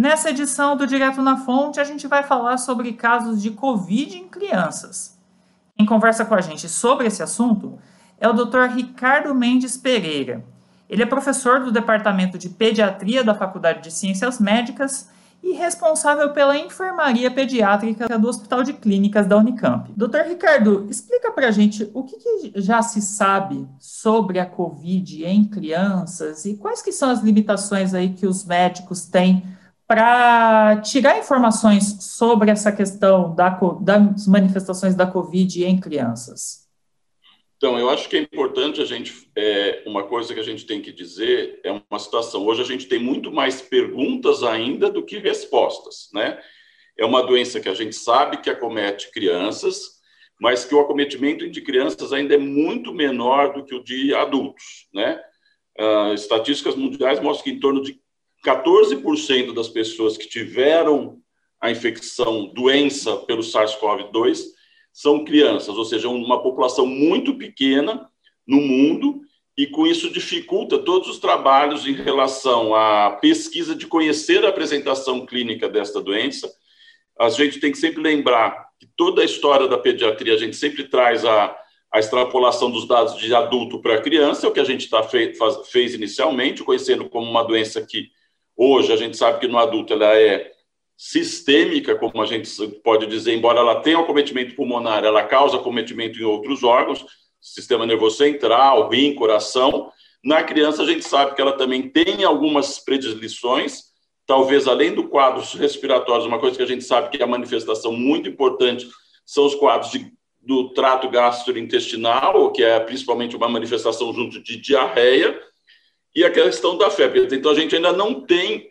Nessa edição do Direto na Fonte, a gente vai falar sobre casos de Covid em crianças. Quem conversa com a gente sobre esse assunto é o Dr. Ricardo Mendes Pereira. Ele é professor do Departamento de Pediatria da Faculdade de Ciências Médicas e responsável pela enfermaria pediátrica do Hospital de Clínicas da Unicamp. Doutor Ricardo, explica para a gente o que, que, já se sabe sobre a Covid em crianças e quais que são as limitações aí que os médicos têm para tirar informações sobre essa questão da, das manifestações da Covid em crianças. Então, eu acho que é importante a gente, é, uma coisa que a gente tem que dizer é uma situação. Hoje a gente tem muito mais perguntas ainda do que respostas, né? É uma doença que a gente sabe que acomete crianças, mas que o acometimento de crianças ainda é muito menor do que o de adultos, né? Uh, estatísticas mundiais mostram que em torno de 14% das pessoas que tiveram a infecção, doença pelo SARS-CoV-2, são crianças, ou seja, uma população muito pequena no mundo, e com isso dificulta todos os trabalhos em relação à pesquisa de conhecer a apresentação clínica desta doença. A gente tem que sempre lembrar que toda a história da pediatria, a gente sempre traz a, a extrapolação dos dados de adulto para criança, é o que a gente tá fe, faz, fez inicialmente, conhecendo como uma doença que hoje a gente sabe que no adulto ela é sistêmica, como a gente pode dizer, embora ela tenha acometimento pulmonar, ela causa acometimento em outros órgãos, sistema nervoso central, rim, coração. Na criança, a gente sabe que ela também tem algumas predileções, talvez além do quadro respiratório, uma coisa que a gente sabe que é a manifestação muito importante são os quadros de, do trato gastrointestinal, que é principalmente uma manifestação junto de diarreia, e a questão da febre. Então, a gente ainda não tem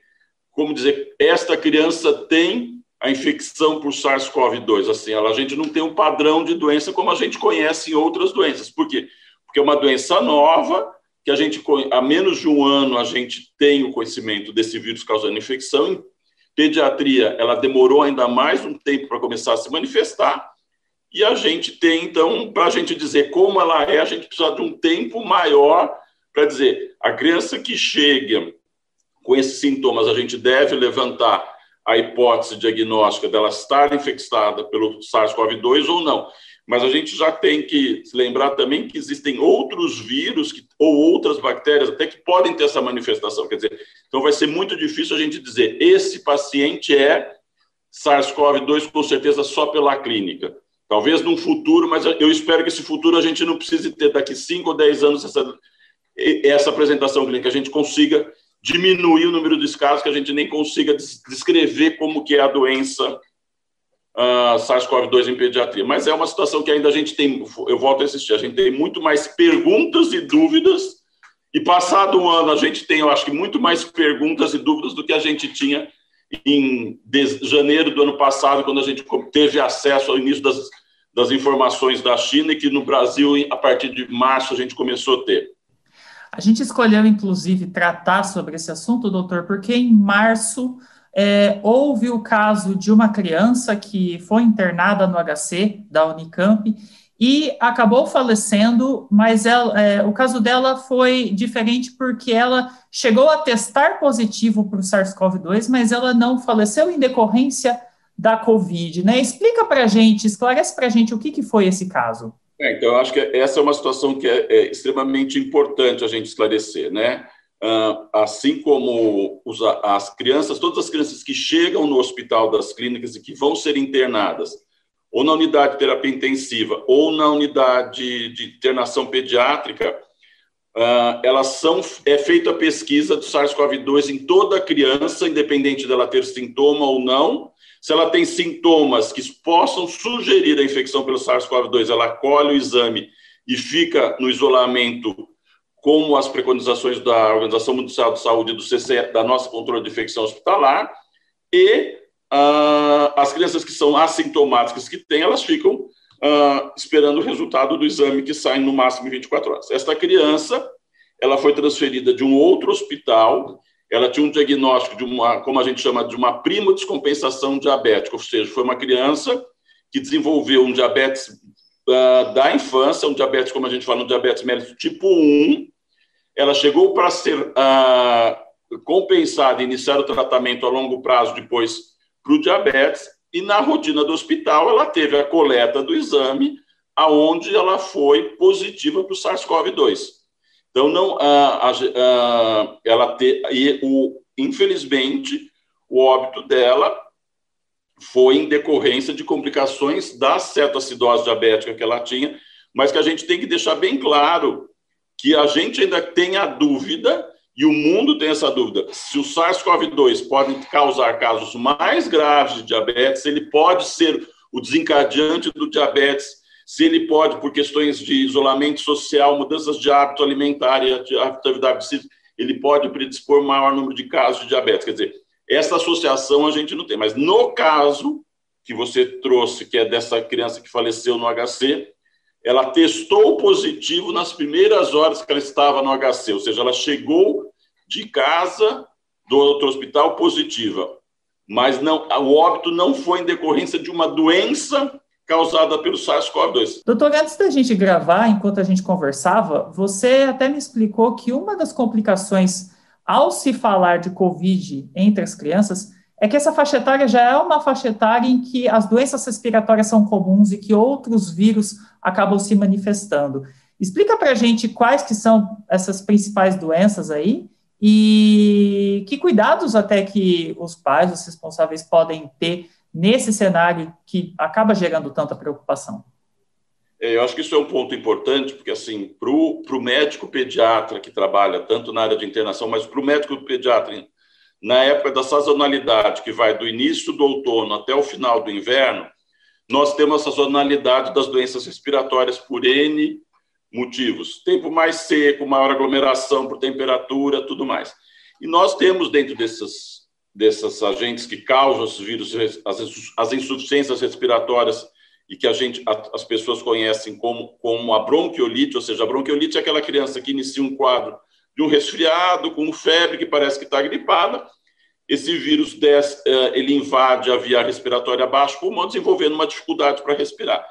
como dizer, esta criança tem a infecção por SARS-CoV-2. Assim, a gente não tem um padrão de doença como a gente conhece em outras doenças. Por quê? Porque é uma doença nova, que a gente, há menos de um ano, a gente tem o conhecimento desse vírus causando infecção. Em pediatria, ela demorou ainda mais um tempo para começar a se manifestar. E a gente tem, então, para a gente dizer como ela é, a gente precisa de um tempo maior para dizer, a criança que chega com esses sintomas, a gente deve levantar a hipótese diagnóstica dela estar infectada pelo SARS-CoV-2 ou não. Mas a gente já tem que se lembrar também que existem outros vírus que, ou outras bactérias até que podem ter essa manifestação. Quer dizer, então vai ser muito difícil a gente dizer esse paciente é SARS-CoV-2 com certeza só pela clínica. Talvez num futuro, mas eu espero que esse futuro a gente não precise ter daqui 5 ou 10 anos essa, essa apresentação clínica, a gente consiga diminuir o número de casos que a gente nem consiga descrever como que é a doença uh, SARS-CoV-2 em pediatria. Mas é uma situação que ainda a gente tem, eu volto a insistir, a gente tem muito mais perguntas e dúvidas, e passado um ano a gente tem, eu acho que muito mais perguntas e dúvidas do que a gente tinha em janeiro do ano passado, quando a gente teve acesso ao início das, das informações da China, e que no Brasil, a partir de março, a gente começou a ter. A gente escolheu, inclusive, tratar sobre esse assunto, doutor, porque em março é, houve o caso de uma criança que foi internada no HC da Unicamp e acabou falecendo, mas ela, é, o caso dela foi diferente porque ela chegou a testar positivo para o SARS-CoV-2, mas ela não faleceu em decorrência da Covid, né? Explica para gente, esclarece para a gente o que, que foi esse caso. É, então, eu acho que essa é uma situação que é, é extremamente importante a gente esclarecer, né? Ah, assim como as crianças, todas as crianças que chegam no hospital das clínicas e que vão ser internadas, ou na unidade de terapia intensiva, ou na unidade de internação pediátrica, ah, elas são, é feita a pesquisa do SARS-CoV-2 em toda criança, independente dela ter sintoma ou não, se ela tem sintomas que possam sugerir a infecção pelo SARS-CoV-2, ela colhe o exame e fica no isolamento, como as preconizações da Organização Mundial de Saúde do CC, da nossa controle de infecção hospitalar, e uh, as crianças que são assintomáticas que têm, elas ficam uh, esperando o resultado do exame que sai no máximo em 24 horas. Esta criança, ela foi transferida de um outro hospital ela tinha um diagnóstico de uma, como a gente chama, de uma prima descompensação diabética, ou seja, foi uma criança que desenvolveu um diabetes uh, da infância, um diabetes, como a gente fala, um diabetes mellitus tipo 1. Ela chegou para ser uh, compensar e iniciar o tratamento a longo prazo depois para o diabetes, e na rotina do hospital ela teve a coleta do exame, aonde ela foi positiva para o SARS-CoV-2. Então, não, a, a, ela te, e o, infelizmente, o óbito dela foi em decorrência de complicações da cetoacidose diabética que ela tinha, mas que a gente tem que deixar bem claro que a gente ainda tem a dúvida, e o mundo tem essa dúvida, se o SARS-CoV-2 pode causar casos mais graves de diabetes, ele pode ser o desencadeante do diabetes, se ele pode, por questões de isolamento social, mudanças de hábito alimentar e de atividade física, ele pode predispor maior número de casos de diabetes. Quer dizer, essa associação a gente não tem. Mas no caso que você trouxe, que é dessa criança que faleceu no HC, ela testou positivo nas primeiras horas que ela estava no HC, ou seja, ela chegou de casa do outro hospital positiva, mas não, o óbito não foi em decorrência de uma doença causada pelo SARS-CoV-2. Doutor, antes da gente gravar, enquanto a gente conversava, você até me explicou que uma das complicações ao se falar de Covid entre as crianças é que essa faixa etária já é uma faixa etária em que as doenças respiratórias são comuns e que outros vírus acabam se manifestando. Explica para a gente quais que são essas principais doenças aí e que cuidados até que os pais, os responsáveis podem ter nesse cenário que acaba gerando tanta preocupação. É, eu acho que isso é um ponto importante, porque, assim, para o médico pediatra que trabalha tanto na área de internação, mas para o médico pediatra na época da sazonalidade, que vai do início do outono até o final do inverno, nós temos a sazonalidade das doenças respiratórias por N motivos. Tempo mais seco, maior aglomeração por temperatura, tudo mais. E nós temos dentro desses, desses agentes que causam os vírus, as, as insuficiências respiratórias e que a gente, as pessoas conhecem como, como a bronquiolite, ou seja, a bronquiolite é aquela criança que inicia um quadro de um resfriado, com febre que parece que está gripada. Esse vírus desce, eh, ele invade a via respiratória abaixo pulmão, desenvolvendo uma dificuldade para respirar.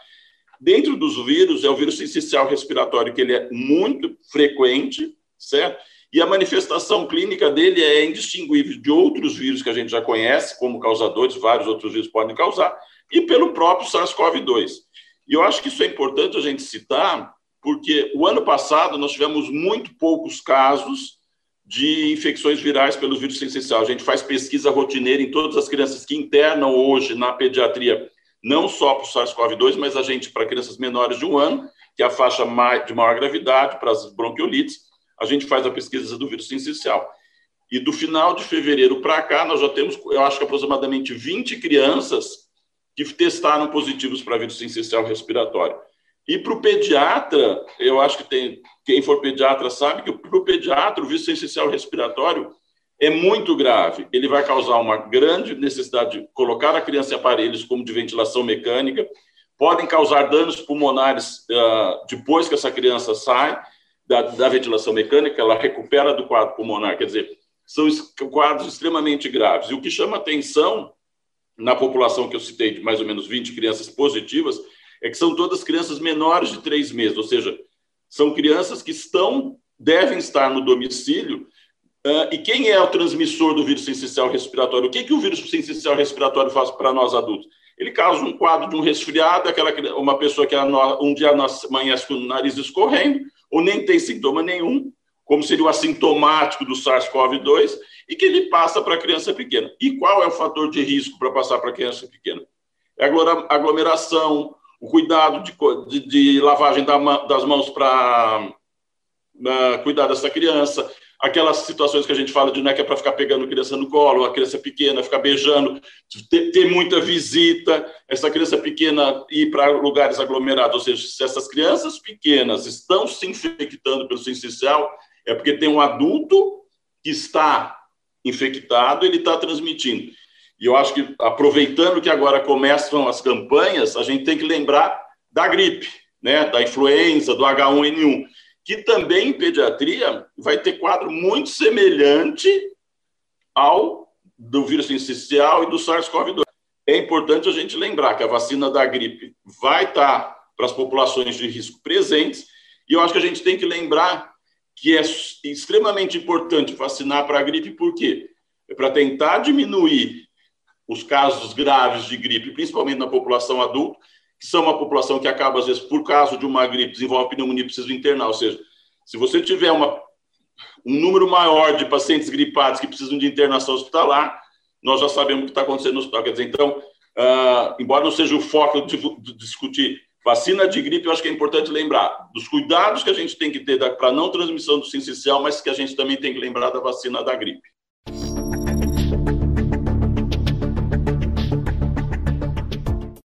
Dentro dos vírus, é o vírus essencial respiratório, que ele é muito frequente, certo? E a manifestação clínica dele é indistinguível de outros vírus que a gente já conhece como causadores, vários outros vírus podem causar, e pelo próprio SARS-CoV-2. E eu acho que isso é importante a gente citar, porque o ano passado nós tivemos muito poucos casos de infecções virais pelo vírus essencial. A gente faz pesquisa rotineira em todas as crianças que internam hoje na pediatria, não só para o SARS-CoV-2, mas a gente, para crianças menores de um ano, que é a faixa de maior gravidade, para as bronquiolites, a gente faz a pesquisa do vírus essencial. E do final de fevereiro para cá, nós já temos, eu acho que aproximadamente 20 crianças que testaram positivos para vírus essencial respiratório. E para o pediatra, eu acho que tem, quem for pediatra sabe que para o pediatra o vírus essencial respiratório é muito grave. Ele vai causar uma grande necessidade de colocar a criança em aparelhos como de ventilação mecânica, podem causar danos pulmonares uh, depois que essa criança sai da, da, ventilação mecânica, ela recupera do quadro pulmonar. Quer dizer, são quadros extremamente graves. E o que chama atenção na população que eu citei, de mais ou menos 20 crianças positivas, é que são todas crianças menores de três meses, ou seja, são crianças que estão, devem estar no domicílio. Uh, e quem é o transmissor do vírus sensicial respiratório? O que, que o vírus sensicial respiratório faz para nós adultos? Ele causa um quadro de um resfriado, aquela, uma pessoa que um dia amanhece com o nariz escorrendo, ou nem tem sintoma nenhum, como seria o assintomático do SARS-CoV-2, e que ele passa para a criança pequena. E qual é o fator de risco para passar para a criança pequena? É a aglomeração, o cuidado de, de, de lavagem da, das mãos para cuidar dessa criança, aquelas situações que a gente fala de não é que é para ficar pegando criança no colo, a criança pequena ficar beijando, ter, ter muita visita, essa criança pequena ir para lugares aglomerados, ou seja, se essas crianças pequenas estão se infectando pelo sensicial, é porque tem um adulto que está infectado, ele está transmitindo. E eu acho que, aproveitando que agora começam as campanhas, a gente tem que lembrar da gripe, né, da influenza, do H1N1, que também em pediatria vai ter quadro muito semelhante ao do vírus essencial e do SARS-CoV-2. É importante a gente lembrar que a vacina da gripe vai estar para as populações de risco presentes, e eu acho que a gente tem que lembrar que é extremamente importante vacinar para a gripe, por quê? É para tentar diminuir os casos graves de gripe, principalmente na população adulta, que são uma população que acaba, às vezes, por causa de uma gripe, desenvolve pneumonia e precisa internar. Ou seja, se você tiver uma, um número maior de pacientes gripados que precisam de internação hospitalar, nós já sabemos o que está acontecendo no hospital. Quer dizer, então, uh, embora não seja o foco de, de discutir vacina de gripe, eu acho que é importante lembrar dos cuidados que a gente tem que ter para não transmissão do sincicial, mas que a gente também tem que lembrar da vacina da gripe.